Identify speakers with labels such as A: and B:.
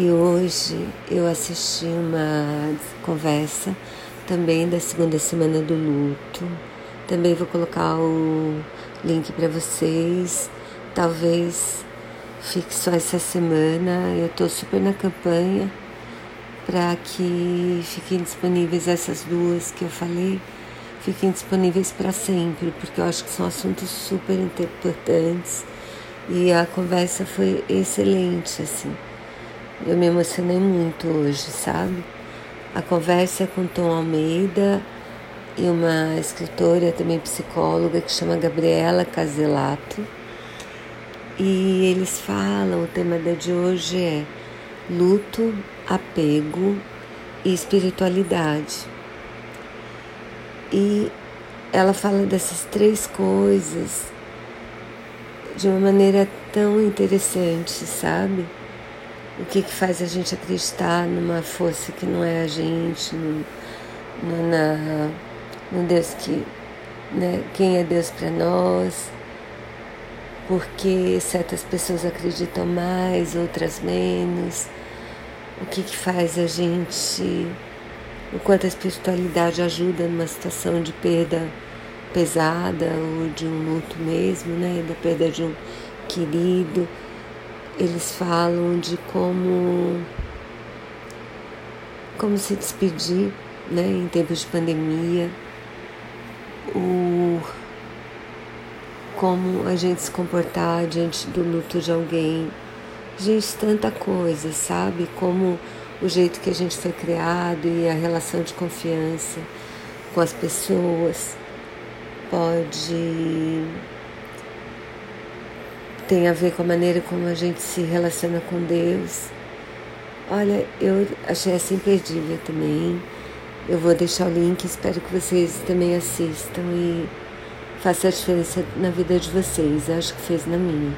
A: E hoje eu assisti uma conversa também da segunda semana do luto. Também vou colocar o link para vocês. Talvez fique só essa semana. Eu estou super na campanha para que fiquem disponíveis essas duas que eu falei, fiquem disponíveis para sempre, porque eu acho que são assuntos super importantes. E a conversa foi excelente, assim. Eu me emocionei muito hoje, sabe? A conversa é com Tom Almeida e uma escritora, também psicóloga, que chama Gabriela Caselato. E eles falam, o tema de hoje é luto, apego e espiritualidade. E ela fala dessas três coisas de uma maneira tão interessante, sabe? O que, que faz a gente acreditar numa força que não é a gente, no, no, na, no Deus que. Né, quem é Deus para nós, porque certas pessoas acreditam mais, outras menos, o que, que faz a gente. O quanto a espiritualidade ajuda numa situação de perda pesada ou de um luto mesmo, né? Da perda de um querido eles falam de como como se despedir, né, em tempos de pandemia, o como a gente se comportar diante do luto de alguém. Gente, tanta coisa, sabe? Como o jeito que a gente foi criado e a relação de confiança com as pessoas pode tem a ver com a maneira como a gente se relaciona com Deus. Olha, eu achei assim imperdível também. Eu vou deixar o link, espero que vocês também assistam e faça a diferença na vida de vocês. Acho que fez na minha.